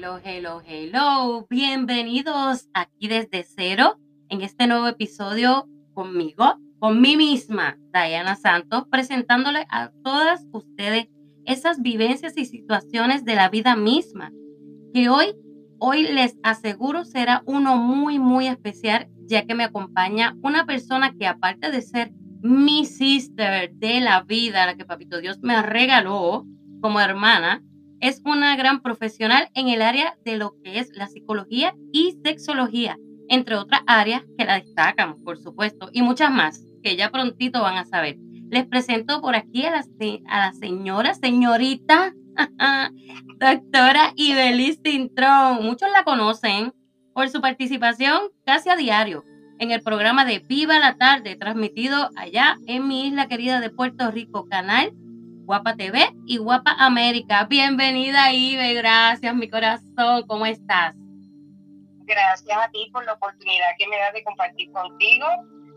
hello, hello, hello. Bienvenidos aquí desde cero en este nuevo episodio conmigo, con mí misma, Diana Santos, presentándole a todas ustedes esas vivencias y situaciones de la vida misma, que hoy, hoy les aseguro será uno muy, muy especial, ya que me acompaña una persona que aparte de ser mi sister de la vida, la que Papito Dios me regaló como hermana, es una gran profesional en el área de lo que es la psicología y sexología, entre otras áreas que la destacan, por supuesto, y muchas más que ya prontito van a saber. Les presento por aquí a la, a la señora, señorita, doctora Ibeliz Cintrón. Muchos la conocen por su participación casi a diario en el programa de Viva la Tarde, transmitido allá en mi isla querida de Puerto Rico, canal Guapa TV y Guapa América. Bienvenida, Ibe, gracias, mi corazón, ¿cómo estás? Gracias a ti por la oportunidad que me das de compartir contigo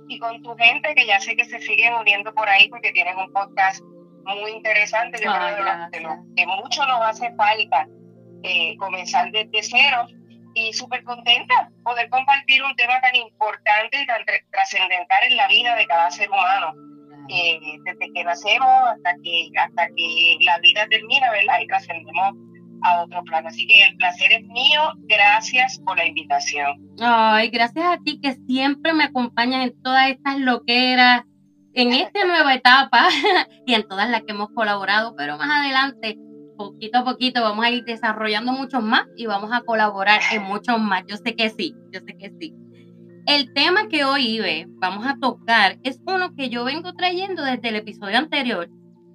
y con tu gente, que ya sé que se siguen uniendo por ahí porque tienes un podcast muy interesante. Yo creo que mucho nos hace falta eh, comenzar desde cero y súper contenta poder compartir un tema tan importante y tan trascendental en la vida de cada ser humano, eh, desde que nacemos hasta que, hasta que la vida termina, ¿verdad? Y trascendemos a otro plano. Así que el placer es mío. Gracias por la invitación. Ay, gracias a ti que siempre me acompañas en todas estas loqueras, en esta nueva etapa y en todas las que hemos colaborado, pero más adelante poquito a poquito vamos a ir desarrollando muchos más y vamos a colaborar en muchos más. Yo sé que sí, yo sé que sí. El tema que hoy Ibe, vamos a tocar es uno que yo vengo trayendo desde el episodio anterior,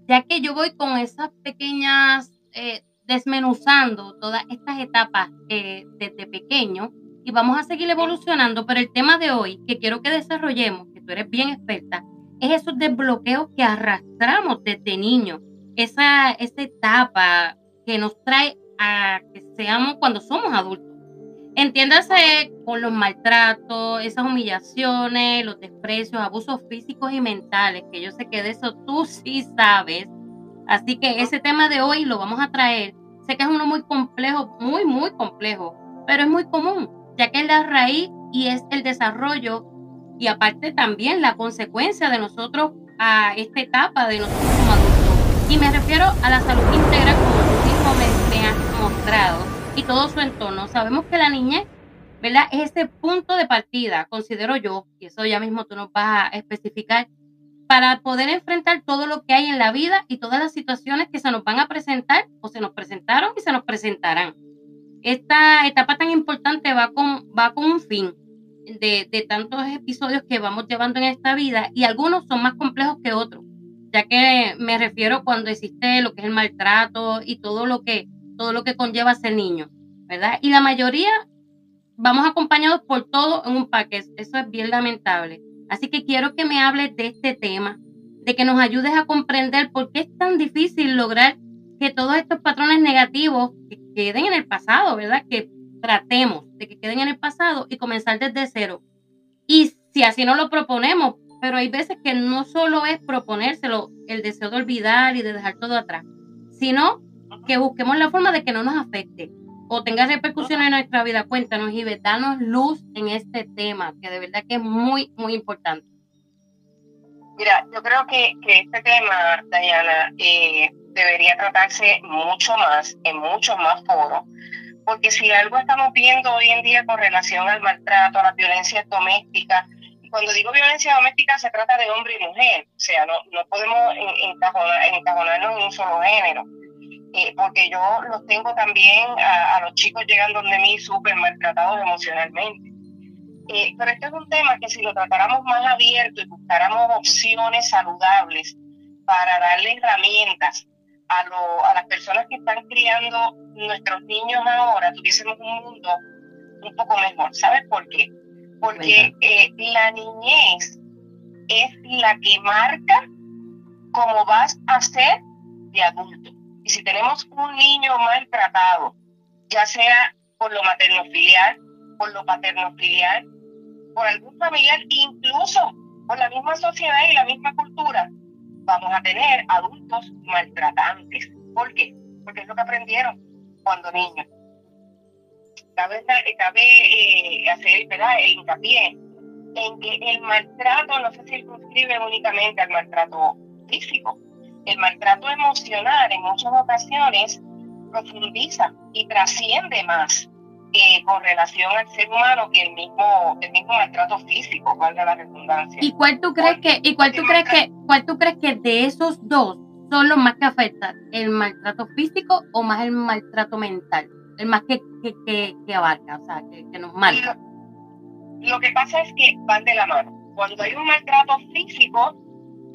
ya que yo voy con esas pequeñas, eh, desmenuzando todas estas etapas eh, desde pequeño y vamos a seguir evolucionando, pero el tema de hoy que quiero que desarrollemos, que tú eres bien experta, es esos desbloqueos que arrastramos desde niños esa, esa etapa que nos trae a que seamos cuando somos adultos. Entiéndase con los maltratos, esas humillaciones, los desprecios, abusos físicos y mentales, que yo sé que de eso tú sí sabes. Así que ese tema de hoy lo vamos a traer. Sé que es uno muy complejo, muy, muy complejo, pero es muy común, ya que es la raíz y es el desarrollo y aparte también la consecuencia de nosotros a esta etapa de nosotros como adultos. Y me refiero a la salud integral como tú mismo me, has mostrado y todo su entorno. Sabemos que la niñez, ¿verdad? Es ese punto de partida, considero yo, y eso ya mismo tú nos vas a especificar, para poder enfrentar todo lo que hay en la vida y todas las situaciones que se nos van a presentar o se nos presentaron y se nos presentarán. Esta etapa tan importante va con, va con un fin de, de tantos episodios que vamos llevando en esta vida y algunos son más complejos que otros ya que me refiero cuando existe lo que es el maltrato y todo lo que, todo lo que conlleva ser niño, ¿verdad? Y la mayoría vamos acompañados por todo en un paquete, eso es bien lamentable. Así que quiero que me hables de este tema, de que nos ayudes a comprender por qué es tan difícil lograr que todos estos patrones negativos queden en el pasado, ¿verdad? Que tratemos de que queden en el pasado y comenzar desde cero. Y si así no lo proponemos, pero hay veces que no solo es proponérselo el deseo de olvidar y de dejar todo atrás, sino que busquemos la forma de que no nos afecte o tenga repercusiones en nuestra vida. Cuéntanos y danos luz en este tema, que de verdad que es muy, muy importante. Mira, yo creo que, que este tema, Dayana, eh, debería tratarse mucho más, en muchos más foros, porque si algo estamos viendo hoy en día con relación al maltrato, a la violencia doméstica, cuando digo violencia doméstica se trata de hombre y mujer, o sea, no, no podemos encajonarnos en un solo género, eh, porque yo los tengo también a, los chicos llegando de mí súper maltratados emocionalmente. Eh, pero este es un tema que si lo tratáramos más abierto y buscáramos opciones saludables para darle herramientas a, lo, a las personas que están criando nuestros niños ahora, tuviésemos un mundo un poco mejor. ¿Sabes por qué? porque eh, la niñez es la que marca cómo vas a ser de adulto. Y si tenemos un niño maltratado, ya sea por lo materno filial, por lo paterno filial, por algún familiar, incluso por la misma sociedad y la misma cultura, vamos a tener adultos maltratantes. ¿Por qué? Porque es lo que aprendieron cuando niños. cabe, cabe eh, hacer ¿verdad? el hincapié en que el maltrato no se circunscribe únicamente al maltrato físico. El maltrato emocional en muchas ocasiones profundiza y trasciende más eh, con relación al ser humano que el mismo, el mismo maltrato físico, valga la redundancia. ¿Y cuál tú crees que, y cuál tú crees que, cuál tú crees que de esos dos son los más que afectan? ¿El maltrato físico o más el maltrato mental? El más que, que, que, abarca, o sea, que, que nos marca. Lo, que pasa es que van de la mano. Cuando hay un maltrato físico,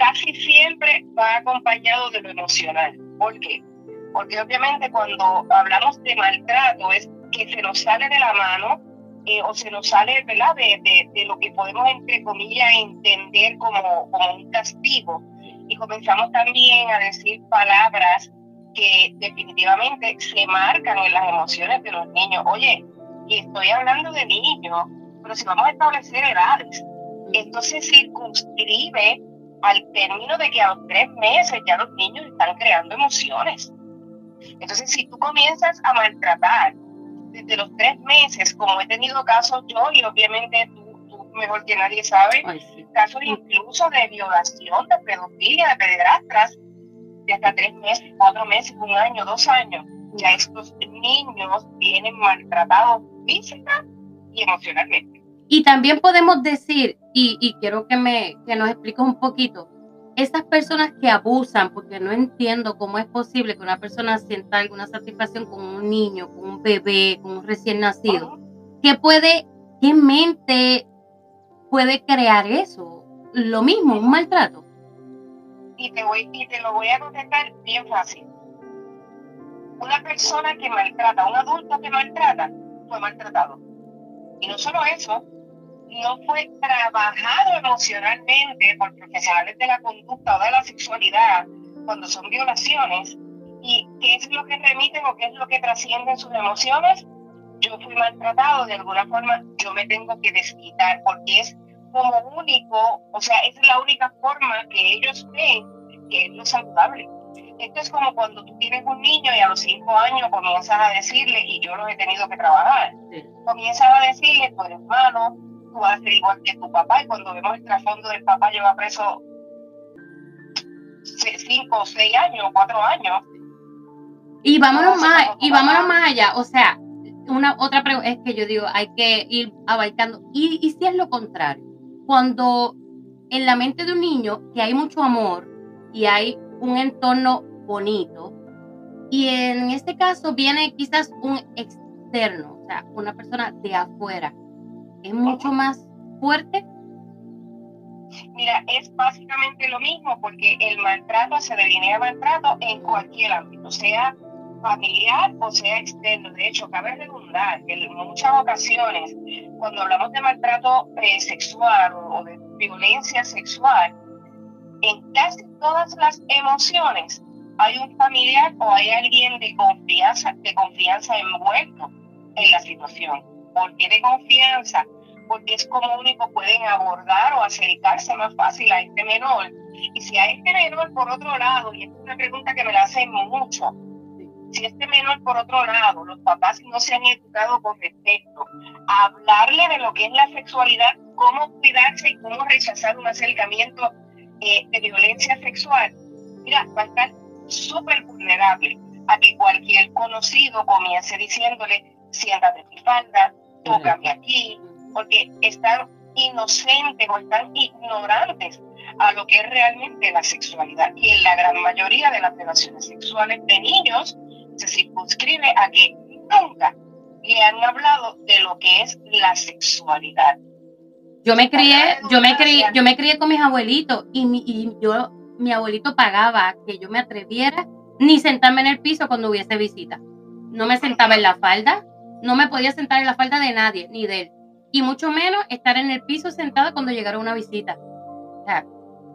casi siempre va acompañado de lo emocional. ¿Por qué? Porque obviamente cuando hablamos de maltrato es que se nos sale de la mano eh, o se nos sale ¿verdad? De, de, de, lo que podemos, entre comillas, entender como, como un castigo. Y comenzamos también a decir palabras que definitivamente se marcan en las emociones de los niños. Oye, y estoy hablando de niños, pero si vamos a establecer edades, esto se circunscribe al término de que a los tres meses ya los niños están creando emociones. Entonces, si tú comienzas a maltratar desde los tres meses, como he tenido casos yo y obviamente tú, mejor que nadie sabe, casos incluso de violación, de pedofilia, de pederastras, de hasta tres meses, cuatro meses, un año, dos años, ya estos niños vienen maltratados física y emocionalmente. Y también podemos decir, y, y quiero que, me, que nos expliques un poquito, esas personas que abusan, porque no entiendo cómo es posible que una persona sienta alguna satisfacción con un niño, con un bebé, con un recién nacido, ¿qué puede, qué mente puede crear eso? Lo mismo, un maltrato. Y te, voy, y te lo voy a contestar bien fácil. Una persona que maltrata, un adulto que maltrata, fue maltratado. Y no solo eso, no fue trabajado emocionalmente por profesionales de la conducta o de la sexualidad cuando son violaciones y qué es lo que remiten o qué es lo que trascienden sus emociones, yo fui maltratado de alguna forma, yo me tengo que desquitar porque es como único, o sea, es la única forma que ellos ven que es lo saludable. Esto es como cuando tú tienes un niño y a los cinco años comienzas a decirle, y yo los he tenido que trabajar, comienzas a decirle, tu hermano, tú vas a ser igual que tu papá y cuando vemos el trasfondo del papá lleva preso cinco o seis años, cuatro años. Y vámonos más, y vámonos más allá, o sea, una otra pregunta es que yo digo, hay que ir abarcando, y, y si es lo contrario, cuando en la mente de un niño que hay mucho amor y hay un entorno bonito, y en este caso viene quizás un externo, o sea, una persona de afuera, es mucho más fuerte? Mira, es básicamente lo mismo porque el maltrato se delinea maltrato en cualquier ámbito, sea familiar o sea externo. De hecho, cabe redundar que en muchas ocasiones, cuando hablamos de maltrato eh, sexual o de violencia sexual, en casi todas las emociones hay un familiar o hay alguien de confianza, de confianza envuelto en la situación. ¿Por qué de confianza? Porque es como único pueden abordar o acercarse más fácil a este menor. Y si a este menor, por otro lado, y esta es una pregunta que me la hacen mucho, si este menor, por otro lado, los papás no se han educado con respecto a hablarle de lo que es la sexualidad, cómo cuidarse y cómo rechazar un acercamiento eh, de violencia sexual, mira, va a estar súper vulnerable a que cualquier conocido comience diciéndole, siéntate mi falda, aquí, porque están inocentes o están ignorantes a lo que es realmente la sexualidad. Y en la gran mayoría de las relaciones sexuales de niños se circunscribe a que nunca le han hablado de lo que es la sexualidad. Yo me crié, yo me crié, yo me crié con mis abuelitos y, mi, y yo, mi abuelito pagaba que yo me atreviera ni sentarme en el piso cuando hubiese visita. No me sentaba en la falda, no me podía sentar en la falda de nadie, ni de él. Y mucho menos estar en el piso sentada cuando llegara una visita.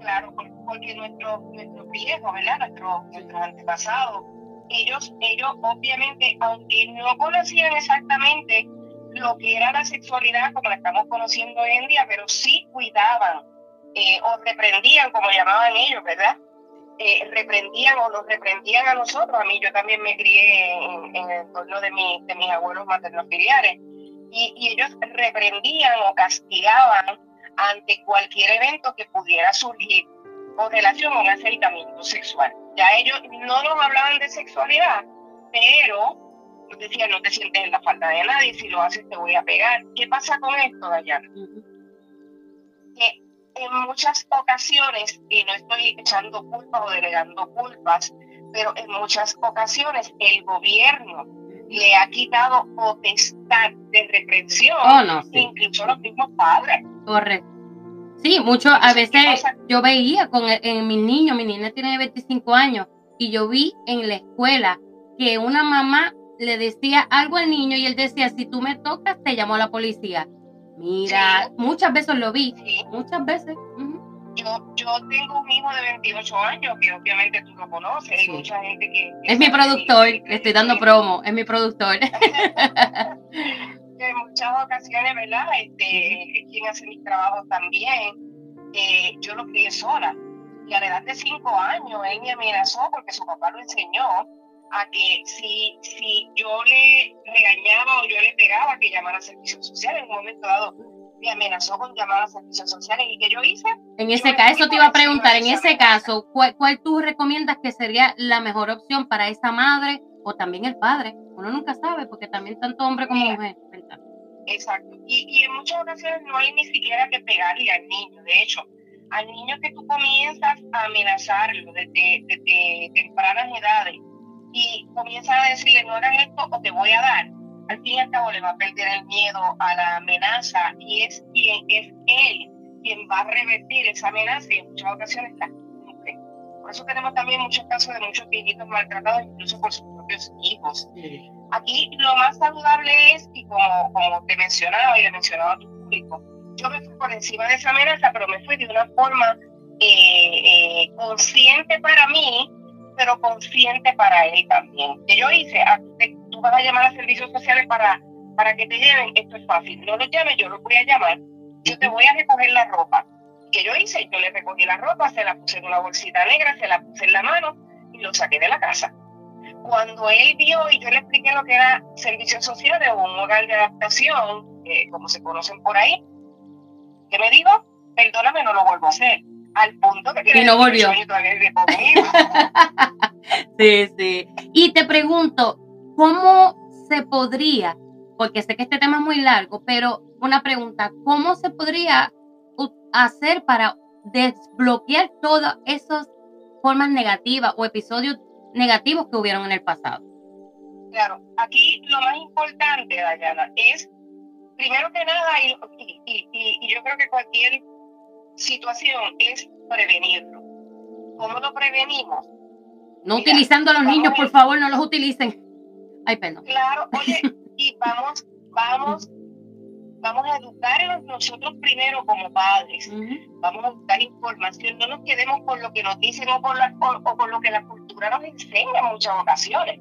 Claro, porque nuestros nuestro viejos, ¿verdad? Nuestros, nuestros antepasados, ellos, ellos obviamente, aunque no conocían exactamente lo que era la sexualidad como la estamos conociendo hoy en día, pero sí cuidaban eh, o reprendían, como llamaban ellos, ¿verdad? Eh, reprendían o nos reprendían a nosotros. A mí yo también me crié en, el entorno de, mi, de mis abuelos maternos filiares y, y ellos reprendían o castigaban ante cualquier evento que pudiera surgir con relación a un acercamiento sexual. Ya ellos no nos hablaban de sexualidad, pero nos decían, no te sientes en la falta de nadie, si lo haces te voy a pegar. ¿Qué pasa con esto, Dayana? Que en muchas ocasiones, y no estoy echando culpas o delegando culpas, pero en muchas ocasiones el gobierno le ha quitado potestad de reprensión, oh, no, incluso los mismos padres. Correcto. Sí, mucho, a veces yo veía con en mi niño, mi niña tiene 25 años, y yo vi en la escuela que una mamá le decía algo al niño y él decía, si tú me tocas, te llamo a la policía. Mira, muchas veces lo vi, muchas veces. Yo, yo tengo un hijo de 28 años que obviamente tú lo conoces, hay mucha gente que... es mi productor, le estoy dando promo, es mi productor. en muchas ocasiones, ¿verdad? Este, quien hace mis trabajos también, eh, yo lo crié sola. Y a la edad de 5 años, él me amenazó porque su papá lo enseñó a que si, si yo le regañaba o yo le pegaba, que llamara a servicios sociales. En un momento dado, me amenazó con llamar a servicios sociales. ¿Y qué yo hice? En ese caso, te iba a preguntar, en ese caso, ¿cuál, ¿cuál tú recomiendas que sería la mejor opción para esa madre o también el padre? Uno nunca sabe, porque también tanto hombre como mujer. Exacto. Y, y en muchas ocasiones no hay ni siquiera que pegarle al niño. De hecho, al niño que tú comienzas a amenazarlo desde, desde tempranas edades y comienzas a decirle no hagas esto o te voy a dar, al fin y al cabo le va a perder el miedo a la amenaza y es quien es él quien va a revertir esa amenaza y en muchas ocasiones la cumple. Por eso tenemos también muchos casos de muchos viejitos maltratados incluso por sus propios hijos. Aquí lo más saludable es, y como, como te mencionaba y le mencionaba a tu público, yo me fui por encima de esa amenaza, pero me fui de una forma eh, eh, consciente para mí, pero consciente para él también. Que yo hice, tú vas a llamar a servicios sociales para, para que te lleven, esto es fácil. No los llames, yo los voy a llamar, yo te voy a recoger la ropa. que yo hice? Yo le recogí la ropa, se la puse en una bolsita negra, se la puse en la mano y lo saqué de la casa cuando él vio y yo le expliqué lo que era servicios sociales o un hogar de adaptación, como se conocen por ahí, ¿qué me dijo? Perdóname, no lo vuelvo a hacer. Al punto que y no volvió. sí, sí. Y te pregunto, ¿cómo se podría, porque sé que este tema es muy largo, pero una pregunta, ¿cómo se podría hacer para desbloquear todas esas formas negativas o episodios negativos que hubieron en el pasado. Claro, aquí lo más importante, Dayana, es, primero que nada, y, y, yo creo que cualquier situación es prevenirlo. ¿Cómo lo prevenimos? No utilizando a los niños, por favor, no los utilicen. Ay, perdón. Claro, oye, y vamos, vamos vamos a educar nosotros primero como padres, vamos a buscar información, no nos quedemos con lo que nos dicen o, la, o, con lo que la cultura nos enseña en muchas ocasiones,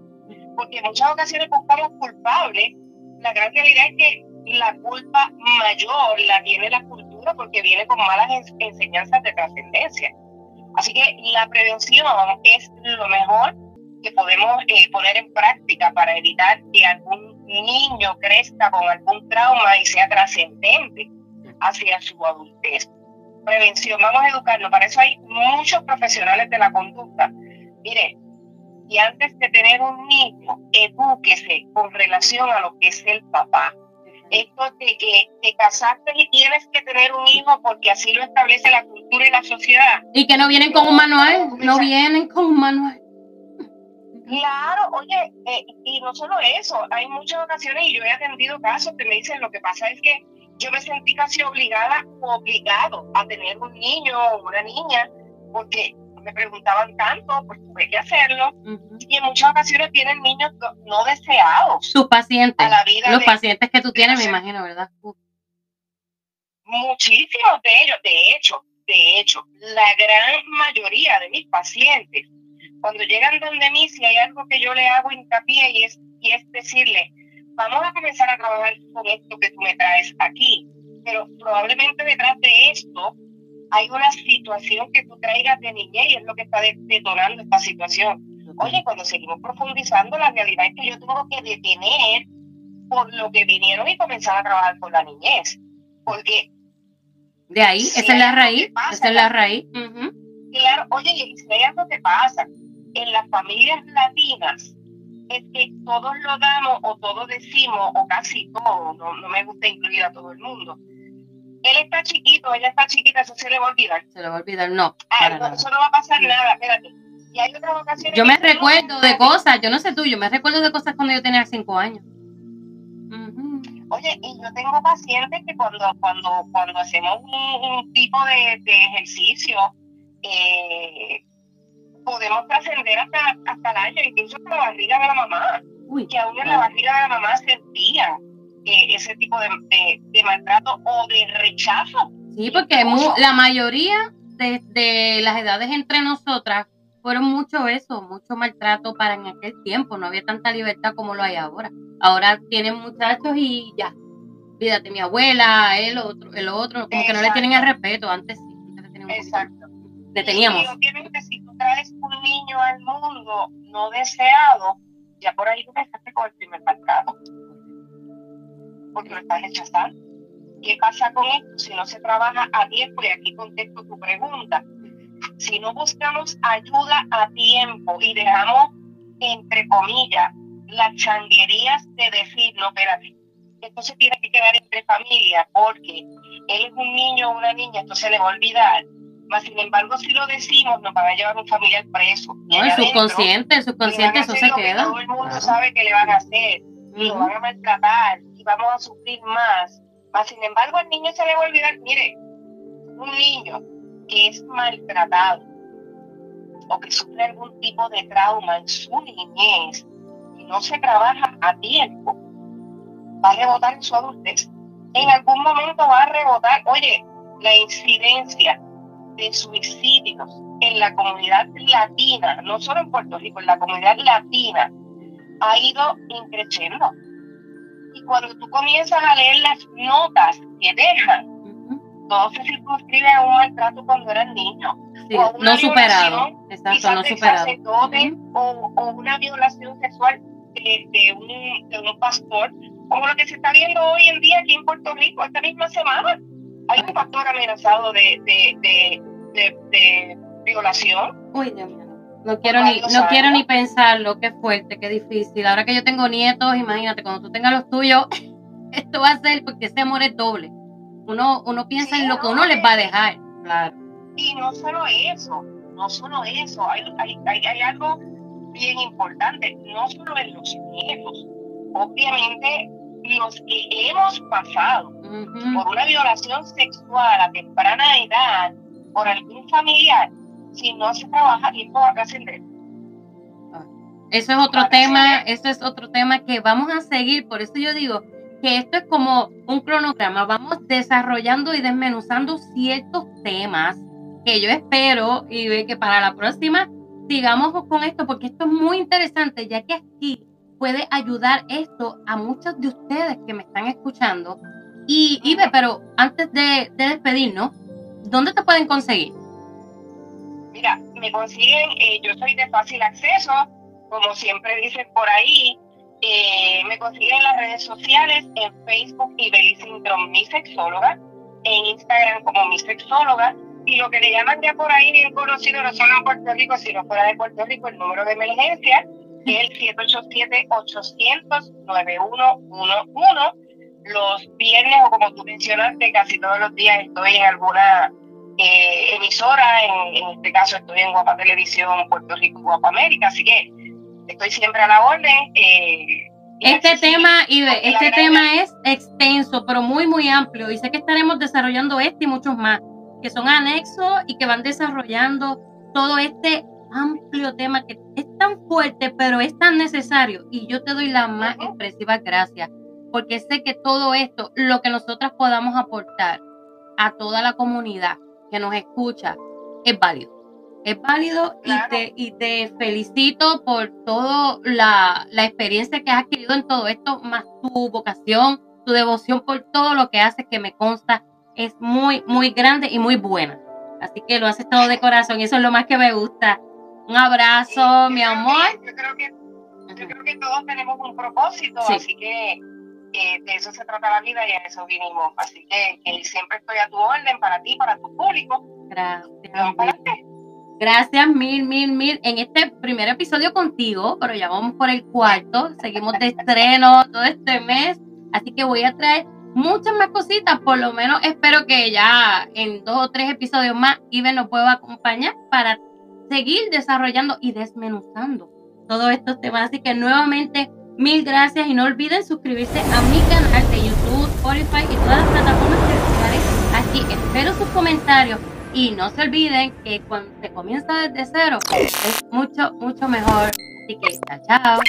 porque en muchas ocasiones buscamos culpables, la gran realidad es que la culpa mayor la tiene la cultura porque viene con malas enseñanzas de trascendencia. Así que la prevención es lo mejor que podemos eh, poner en práctica para evitar que algún niño crezca con algún trauma y sea trascendente hacia su adultez. Prevención, vamos a educarnos, para eso hay muchos profesionales de la conducta. Mire, y antes de tener un niño, edúquese con relación a lo que es el papá. Esto de que te casaste y tienes que tener un hijo porque así lo establece la cultura y la sociedad. Y que no vienen con un manual, no vienen con un manual. Claro, oye, eh, y no solo eso, hay muchas ocasiones y yo he atendido casos que me dicen lo que pasa es que yo me sentí casi obligada o obligado a tener un niño o una niña porque me preguntaban tanto, pues tuve que hacerlo. Y en muchas ocasiones tienen niños no deseados. Sus pacientes. los pacientes que tú tienes, me imagino, ¿verdad? Muchísimos de ellos, de hecho, de hecho, la gran mayoría de mis pacientes cuando llegan donde mí, si hay algo que yo le hago hincapié y es, y es decirle, vamos a comenzar a trabajar con esto que tú me traes aquí, pero probablemente detrás de esto hay una situación que tú traigas de niñez y es lo que está detonando esta situación. Oye, cuando seguimos profundizando, la realidad es que yo tengo que detener por lo que vinieron y comenzar a trabajar con la niñez. Porque. De ahí, esa es la raíz. esa es la raíz. Claro, oye, y si hay algo que pasa en las familias latinas, es que todos lo damos o todos decimos, o casi todo, no, no me gusta incluir a todo el mundo. Él está chiquito, ella está chiquita, eso se le va a olvidar. Se le va a olvidar, no. Ah, eso no va a pasar nada, espérate. Y hay otras ocasiones yo me recuerdo de cosas, yo no sé tú, yo me recuerdo de cosas cuando yo tenía cinco años. Oye, y yo tengo pacientes que cuando, cuando, cuando hacemos un, tipo de, de ejercicio, eh, podemos trascender hasta, hasta el año, incluso hasta la barriga de la mamá. que aún en la barriga de la mamá sentía eh, ese tipo de, de, maltrato o de rechazo. Sí, porque la mayoría de, de, las edades entre nosotras fueron mucho eso, mucho maltrato para en aquel tiempo. No había tanta libertad como lo hay ahora. Ahora tienen muchachos y ya. Fíjate, mi abuela, el otro, el otro, como que no le tienen el respeto. Antes sí. Exacto teníamos. Y obviamente si tú traes un niño al mundo no deseado, ya por ahí tú empezaste con el primer mercado. Porque lo estás rechazando. ¿Qué pasa con esto si no se trabaja a tiempo? Y aquí contesto tu pregunta. Si no buscamos ayuda a tiempo y dejamos, entre comillas, las changuerías de decir, no, espérate, esto se tiene que quedar entre familias porque él es un niño o una niña, esto se le va a olvidar sin embargo, si lo decimos, nos van a llevar un familiar preso. No, el subconsciente, el subconsciente, eso se queda. todo el mundo sabe que le van a hacer, y lo van a maltratar, vamos a sufrir más. Mas, sin embargo, al niño se le va a olvidar, mire, un niño que es maltratado o que sufre algún tipo de trauma en su niñez y no se trabaja a tiempo, va a rebotar en su adultez. En algún momento va a rebotar, oye, la incidencia de suicidios en la comunidad latina, no solo en Puerto Rico, en la comunidad latina, ha ido increciendo. Y cuando tú comienzas a leer las notas que dejan, todo se circunscribe a un maltrato cuando eran niños. o no superado. Exacto, no superado. o, o, una violación sexual de, de, un, de un pastor, como lo que se está viendo hoy en día aquí en Puerto Rico, esta misma semana. Hay un pastor amenazado de, de, de, violación. Uy, Dios mío. No quiero, ni, no quiero ni pensarlo, qué fuerte, qué difícil. Ahora que yo tengo nietos, imagínate, cuando tú tengas los tuyos, esto va a ser porque ese amor es doble. Uno, uno piensa en lo que uno les va a dejar. Claro. Y no solo eso, no solo eso, hay, hay, hay, algo bien importante, no solo en los nietos, obviamente los que hemos pasado por una violación sexual a temprana edad, por algún familiar, si no se trabaja, tiempo va a trascender. Eso es otro tema, eso es otro tema que vamos a seguir, por eso yo digo que esto es como un cronograma, vamos desarrollando y desmenuzando ciertos temas que yo espero y ve que para la próxima sigamos con esto porque esto es muy interesante ya que aquí puede ayudar esto a muchos de ustedes que me están escuchando. Y Ibe, pero antes de, de despedirnos, ¿dónde te pueden conseguir? Mira, me consiguen, eh, yo soy de fácil acceso, como siempre dicen por ahí, eh, me consiguen en las redes sociales, en Facebook y Syndrome, mi sexóloga, en Instagram como mi sexóloga, y lo que le llaman ya por ahí bien conocido, no solo en Puerto Rico, sino fuera de Puerto Rico, el número de emergencia, que es el 787-800-9111 los viernes o como tú mencionaste, casi todos los días estoy en alguna eh, emisora, en, este caso estoy en Guapa Televisión, Puerto Rico, Guapa América, así que estoy siempre a la orden. Eh, este tema, Ibe, este tema es extenso, pero muy, muy amplio, y sé que estaremos desarrollando este y muchos más, que son anexos y que van desarrollando todo este amplio tema que es tan fuerte, pero es tan necesario, y yo te doy la más expresiva gracias porque sé que todo esto, lo que nosotras podamos aportar a toda la comunidad que nos escucha, es válido. Es válido y, te, y te felicito por toda la, la experiencia que has adquirido en todo esto, más tu vocación, tu devoción por todo lo que haces, que me consta, es muy, muy grande y muy buena. Así que lo haces todo de corazón y eso es lo más que me gusta. Un abrazo, mi amor. yo, creo que, yo creo que todos tenemos un propósito, así que eh, de eso se trata la vida y a eso vinimos. Así que, siempre estoy a tu orden para ti, para tu público. Gracias. Gracias mil, mil, mil. En este primer episodio contigo, pero ya vamos por el cuarto. Seguimos de estreno todo este mes. Así que voy a traer muchas más cositas. Por lo menos espero que ya en dos o tres episodios más Ibe nos pueda acompañar para seguir desarrollando y desmenuzando todos estos temas. Así que nuevamente mil gracias y no olviden suscribirse a mi canal de YouTube, Spotify y todas las plataformas principales. Aquí espero sus comentarios y no se olviden que cuando se comienza desde cero es mucho, mucho mejor. Así que chao, chao.